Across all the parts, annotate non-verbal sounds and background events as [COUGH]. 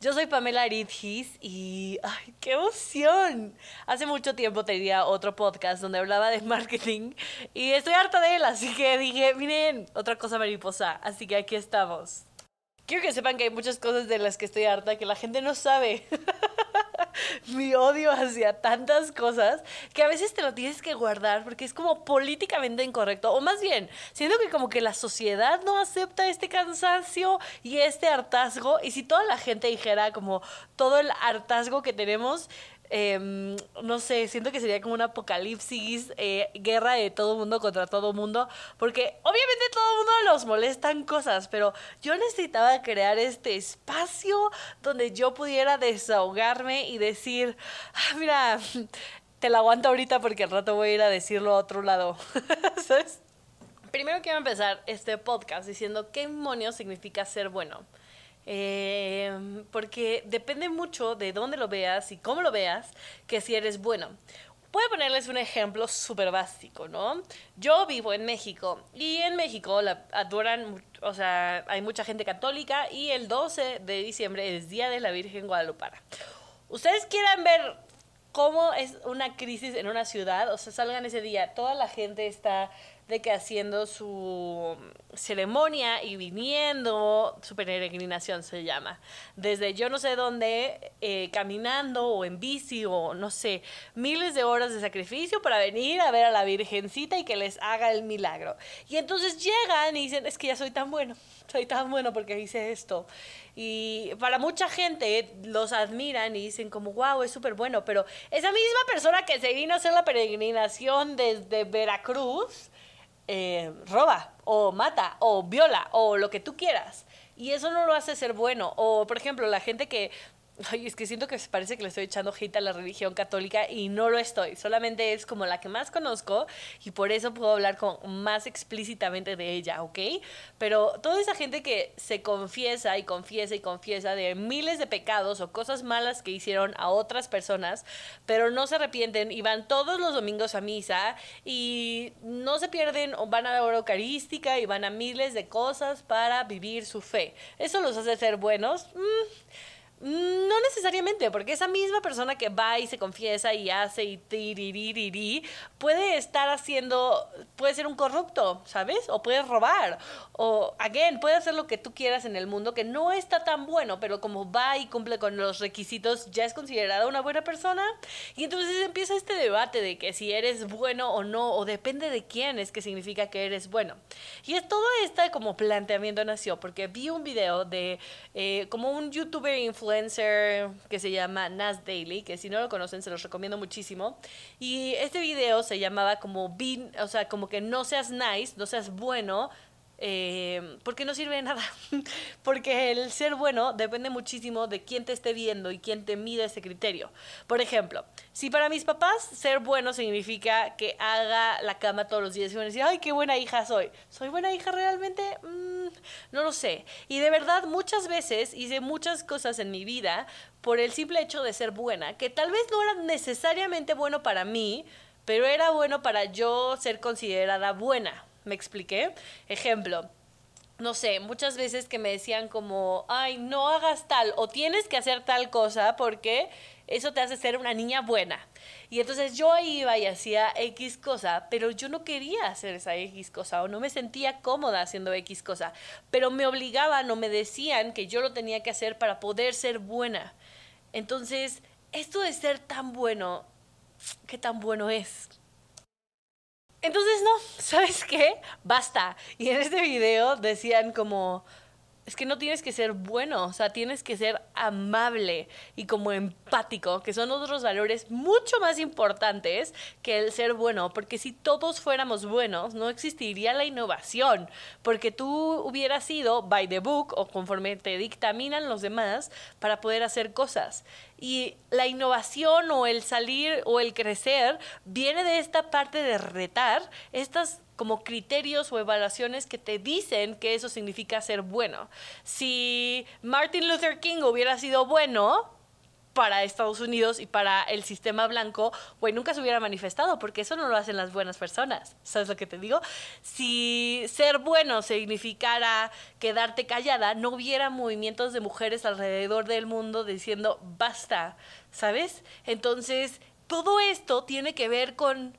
Yo soy Pamela Aridgis y ¡ay, qué emoción! Hace mucho tiempo tenía otro podcast donde hablaba de marketing y estoy harta de él, así que dije, miren, otra cosa mariposa, así que aquí estamos. Quiero que sepan que hay muchas cosas de las que estoy harta que la gente no sabe. [LAUGHS] [LAUGHS] Mi odio hacia tantas cosas que a veces te lo tienes que guardar porque es como políticamente incorrecto. O más bien, siento que como que la sociedad no acepta este cansancio y este hartazgo. Y si toda la gente dijera como todo el hartazgo que tenemos, Em, no sé, siento que sería como un apocalipsis, eh, guerra de todo mundo contra todo mundo, porque obviamente todo mundo los molestan cosas, pero yo necesitaba crear este espacio donde yo pudiera desahogarme y decir, ah, mira, [LAUGHS] te la aguanto ahorita porque al rato voy a ir a decirlo a otro lado, [LAUGHS] ¿sabes? Primero quiero empezar este podcast diciendo qué demonios significa ser bueno. Eh, porque depende mucho de dónde lo veas y cómo lo veas, que si eres bueno. Voy a ponerles un ejemplo súper básico, ¿no? Yo vivo en México y en México la adoran, o sea, hay mucha gente católica y el 12 de diciembre es Día de la Virgen Guadalupana. Ustedes quieran ver cómo es una crisis en una ciudad, o sea, salgan ese día, toda la gente está de que haciendo su ceremonia y viniendo, su peregrinación se llama, desde yo no sé dónde, eh, caminando o en bici o no sé, miles de horas de sacrificio para venir a ver a la Virgencita y que les haga el milagro. Y entonces llegan y dicen, es que ya soy tan bueno, soy tan bueno porque hice esto. Y para mucha gente los admiran y dicen como, wow, es súper bueno, pero esa misma persona que se vino a hacer la peregrinación desde Veracruz, eh, roba o mata o viola o lo que tú quieras. Y eso no lo hace ser bueno. O, por ejemplo, la gente que Ay, es que siento que parece que le estoy echando hate a la religión católica y no lo estoy. Solamente es como la que más conozco y por eso puedo hablar con, más explícitamente de ella, ¿ok? Pero toda esa gente que se confiesa y confiesa y confiesa de miles de pecados o cosas malas que hicieron a otras personas, pero no se arrepienten y van todos los domingos a misa y no se pierden o van a la hora eucarística y van a miles de cosas para vivir su fe. ¿Eso los hace ser buenos? Mm, no necesariamente, porque esa misma persona que va y se confiesa y hace y tiririri, puede estar haciendo, puede ser un corrupto, ¿sabes? O puede robar. O, again, puede hacer lo que tú quieras en el mundo que no está tan bueno, pero como va y cumple con los requisitos, ya es considerada una buena persona. Y entonces empieza este debate de que si eres bueno o no, o depende de quién es que significa que eres bueno. Y es todo este como planteamiento nació, porque vi un video de eh, como un youtuber influencer que se llama Nas Daily, que si no lo conocen se los recomiendo muchísimo. Y este video se llamaba como, be, o sea, como que no seas nice, no seas bueno, eh, porque no sirve de nada. [LAUGHS] porque el ser bueno depende muchísimo de quién te esté viendo y quién te mide ese criterio. Por ejemplo, si para mis papás ser bueno significa que haga la cama todos los días y van a decir, ay, qué buena hija soy. ¿Soy buena hija realmente? Mm, no lo sé. Y de verdad, muchas veces hice muchas cosas en mi vida por el simple hecho de ser buena, que tal vez no era necesariamente bueno para mí, pero era bueno para yo ser considerada buena. ¿Me expliqué? Ejemplo, no sé, muchas veces que me decían como, ay, no hagas tal o tienes que hacer tal cosa porque eso te hace ser una niña buena. Y entonces yo iba y hacía X cosa, pero yo no quería hacer esa X cosa o no me sentía cómoda haciendo X cosa, pero me obligaban o me decían que yo lo tenía que hacer para poder ser buena. Entonces, esto de ser tan bueno, ¿qué tan bueno es? Entonces, no, ¿sabes qué? Basta. Y en este video decían como, es que no tienes que ser bueno, o sea, tienes que ser amable y como empático, que son otros valores mucho más importantes que el ser bueno, porque si todos fuéramos buenos, no existiría la innovación, porque tú hubieras sido by the book o conforme te dictaminan los demás para poder hacer cosas. Y la innovación o el salir o el crecer viene de esta parte de retar estas como criterios o evaluaciones que te dicen que eso significa ser bueno. Si Martin Luther King hubiera sido bueno, para Estados Unidos y para el sistema blanco, güey, nunca se hubiera manifestado, porque eso no lo hacen las buenas personas. ¿Sabes lo que te digo? Si ser bueno significara quedarte callada, no hubiera movimientos de mujeres alrededor del mundo diciendo basta, ¿sabes? Entonces, todo esto tiene que ver con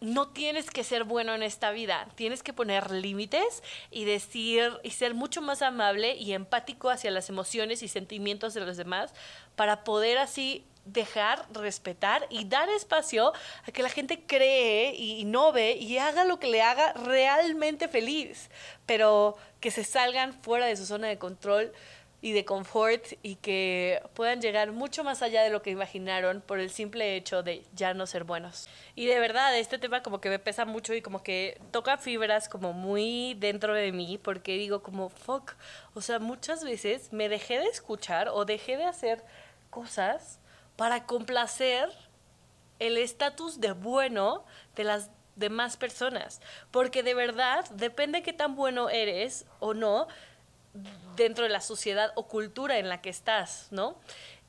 no tienes que ser bueno en esta vida, tienes que poner límites y decir y ser mucho más amable y empático hacia las emociones y sentimientos de los demás para poder así dejar, respetar y dar espacio a que la gente cree y innove y haga lo que le haga realmente feliz, pero que se salgan fuera de su zona de control y de confort y que puedan llegar mucho más allá de lo que imaginaron por el simple hecho de ya no ser buenos. Y de verdad, este tema como que me pesa mucho y como que toca fibras como muy dentro de mí porque digo como, fuck, o sea, muchas veces me dejé de escuchar o dejé de hacer cosas para complacer el estatus de bueno de las demás personas. Porque de verdad, depende qué tan bueno eres o no, dentro de la sociedad o cultura en la que estás, ¿no?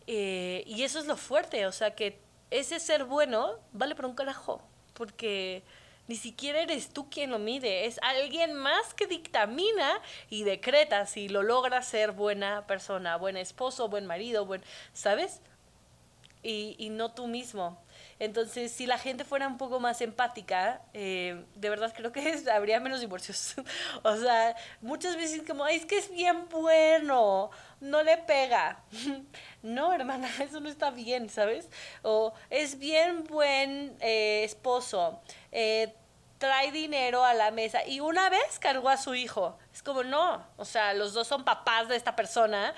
Eh, y eso es lo fuerte, o sea que ese ser bueno vale para un carajo, porque ni siquiera eres tú quien lo mide, es alguien más que dictamina y decreta si lo logra ser buena persona, buen esposo, buen marido, buen, ¿sabes? Y no tú mismo. Entonces, si la gente fuera un poco más empática, eh, de verdad creo que [LAUGHS] habría menos divorcios. [LAUGHS] o sea, muchas veces como, Ay, es que es bien bueno, no le pega. [LAUGHS] no, hermana, eso no está bien, ¿sabes? O es bien buen eh, esposo. Eh, trae dinero a la mesa y una vez cargó a su hijo. Es como, no, o sea, los dos son papás de esta persona,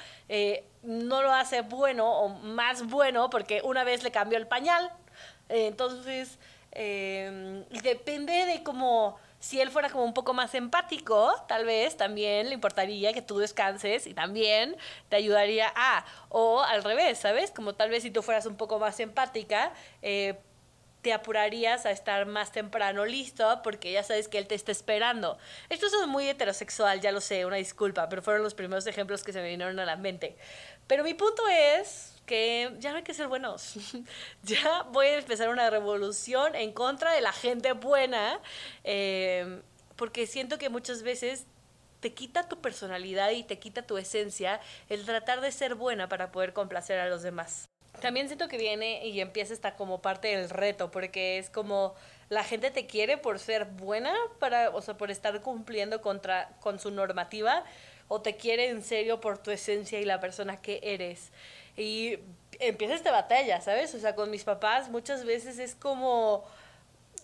no lo hace bueno o más bueno porque una vez le cambió el pañal, entonces, em, depende de cómo, si él fuera como un poco más empático, tal vez también le importaría que tú descanses y también te ayudaría a, o al revés, ¿sabes? Como tal vez si tú fueras un poco más empática, eh, te apurarías a estar más temprano listo porque ya sabes que él te está esperando. Esto es muy heterosexual, ya lo sé, una disculpa, pero fueron los primeros ejemplos que se me vinieron a la mente. Pero mi punto es que ya no hay que ser buenos. [LAUGHS] ya voy a empezar una revolución en contra de la gente buena, eh, porque siento que muchas veces te quita tu personalidad y te quita tu esencia el tratar de ser buena para poder complacer a los demás. También siento que viene y empieza esta como parte del reto, porque es como la gente te quiere por ser buena, para, o sea, por estar cumpliendo contra, con su normativa, o te quiere en serio por tu esencia y la persona que eres. Y empieza esta batalla, ¿sabes? O sea, con mis papás muchas veces es como,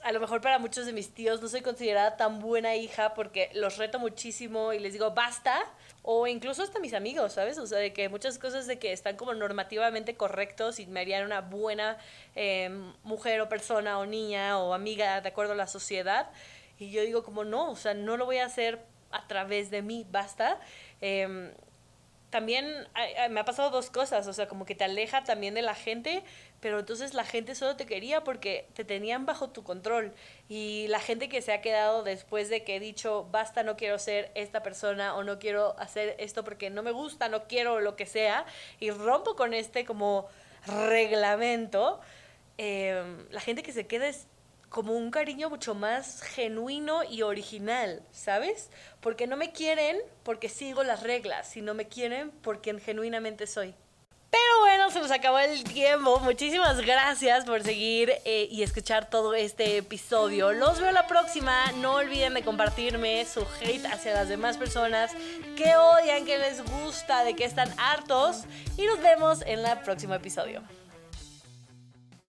a lo mejor para muchos de mis tíos no soy considerada tan buena hija porque los reto muchísimo y les digo, basta. O incluso hasta mis amigos, ¿sabes? O sea, de que muchas cosas de que están como normativamente correctos y me harían una buena em, mujer o persona o niña o amiga de acuerdo a la sociedad. Y yo digo como, no, o sea, no lo voy a hacer a través de mí, basta. Eh, también me ha pasado dos cosas, o sea, como que te aleja también de la gente, pero entonces la gente solo te quería porque te tenían bajo tu control. Y la gente que se ha quedado después de que he dicho, basta, no quiero ser esta persona o no quiero hacer esto porque no me gusta, no quiero lo que sea, y rompo con este como reglamento, eh, la gente que se queda es como un cariño mucho más genuino y original, ¿sabes? Porque no me quieren porque sigo las reglas, sino me quieren porque genuinamente soy. Pero bueno, se nos acabó el tiempo. Muchísimas gracias por seguir eh, y escuchar todo este episodio. Los veo la próxima. No olviden de compartirme su hate hacia las demás personas que odian, que les gusta, de que están hartos. Y nos vemos en el próximo episodio.